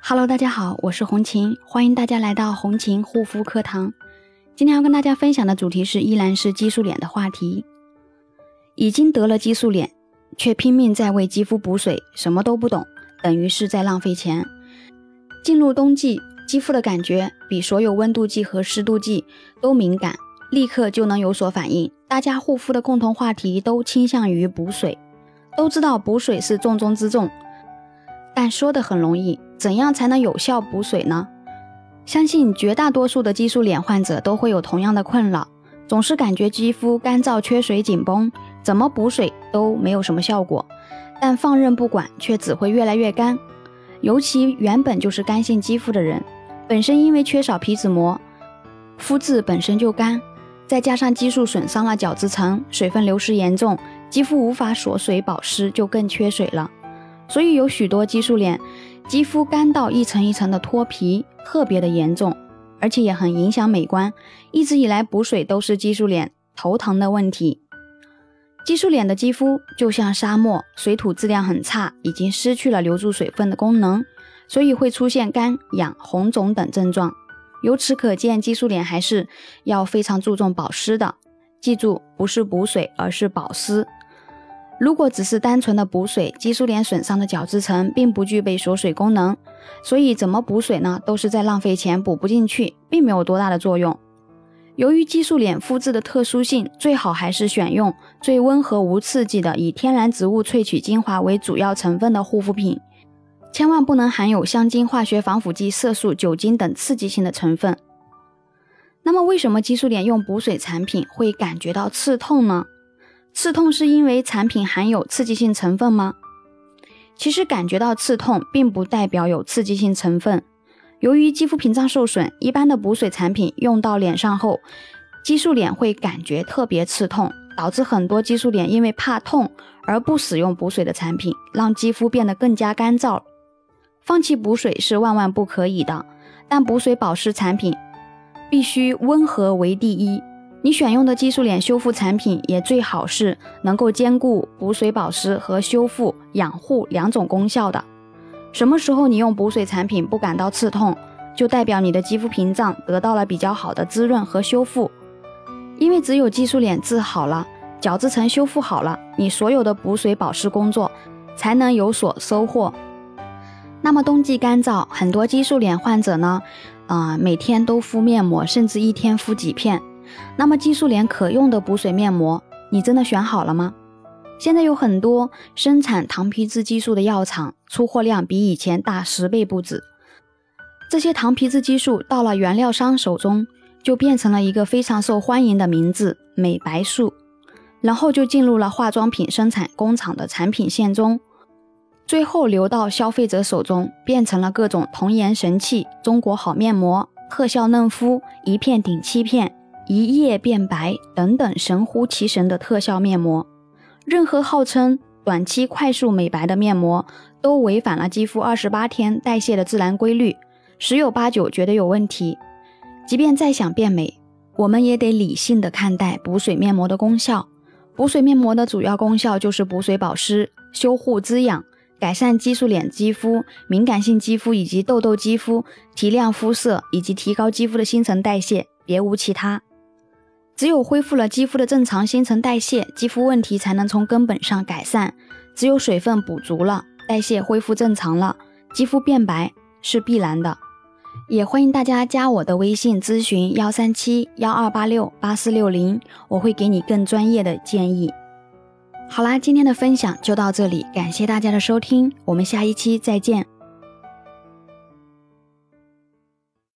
Hello，大家好，我是红琴，欢迎大家来到红琴护肤课堂。今天要跟大家分享的主题是依然是激素脸的话题。已经得了激素脸，却拼命在为肌肤补水，什么都不懂，等于是在浪费钱。进入冬季，肌肤的感觉比所有温度计和湿度计都敏感，立刻就能有所反应。大家护肤的共同话题都倾向于补水，都知道补水是重中之重，但说的很容易。怎样才能有效补水呢？相信绝大多数的激素脸患者都会有同样的困扰，总是感觉肌肤干燥、缺水、紧绷，怎么补水都没有什么效果，但放任不管却只会越来越干。尤其原本就是干性肌肤的人，本身因为缺少皮脂膜，肤质本身就干，再加上激素损伤了角质层，水分流失严重，肌肤无法锁水保湿，就更缺水了。所以有许多激素脸。肌肤干到一层一层的脱皮，特别的严重，而且也很影响美观。一直以来补水都是激素脸头疼的问题。激素脸的肌肤就像沙漠，水土质量很差，已经失去了留住水分的功能，所以会出现干、痒、红肿等症状。由此可见，激素脸还是要非常注重保湿的。记住，不是补水，而是保湿。如果只是单纯的补水，激素脸损伤的角质层并不具备锁水功能，所以怎么补水呢？都是在浪费钱，补不进去，并没有多大的作用。由于激素脸肤质的特殊性，最好还是选用最温和无刺激的，以天然植物萃取精华为主要成分的护肤品，千万不能含有香精、化学防腐剂、色素、酒精等刺激性的成分。那么，为什么激素脸用补水产品会感觉到刺痛呢？刺痛是因为产品含有刺激性成分吗？其实感觉到刺痛并不代表有刺激性成分。由于肌肤屏障受损，一般的补水产品用到脸上后，激素脸会感觉特别刺痛，导致很多激素脸因为怕痛而不使用补水的产品，让肌肤变得更加干燥。放弃补水是万万不可以的，但补水保湿产品必须温和为第一。你选用的激素脸修复产品也最好是能够兼顾补水保湿和修复养护两种功效的。什么时候你用补水产品不感到刺痛，就代表你的肌肤屏障得到了比较好的滋润和修复。因为只有激素脸治好了，角质层修复好了，你所有的补水保湿工作才能有所收获。那么冬季干燥，很多激素脸患者呢，啊，每天都敷面膜，甚至一天敷几片。那么激素脸可用的补水面膜，你真的选好了吗？现在有很多生产糖皮质激素的药厂，出货量比以前大十倍不止。这些糖皮质激素到了原料商手中，就变成了一个非常受欢迎的名字——美白素，然后就进入了化妆品生产工厂的产品线中，最后流到消费者手中，变成了各种童颜神器、中国好面膜、特效嫩肤、一片顶七片。一夜变白等等神乎其神的特效面膜，任何号称短期快速美白的面膜，都违反了肌肤二十八天代谢的自然规律，十有八九觉得有问题。即便再想变美，我们也得理性的看待补水面膜的功效。补水面膜的主要功效就是补水保湿、修护滋养、改善激素脸肌肤、敏感性肌肤以及痘痘肌肤、提亮肤色以及提高肌肤的新陈代谢，别无其他。只有恢复了肌肤的正常新陈代谢，肌肤问题才能从根本上改善。只有水分补足了，代谢恢复正常了，肌肤变白是必然的。也欢迎大家加我的微信咨询幺三七幺二八六八四六零，我会给你更专业的建议。好啦，今天的分享就到这里，感谢大家的收听，我们下一期再见。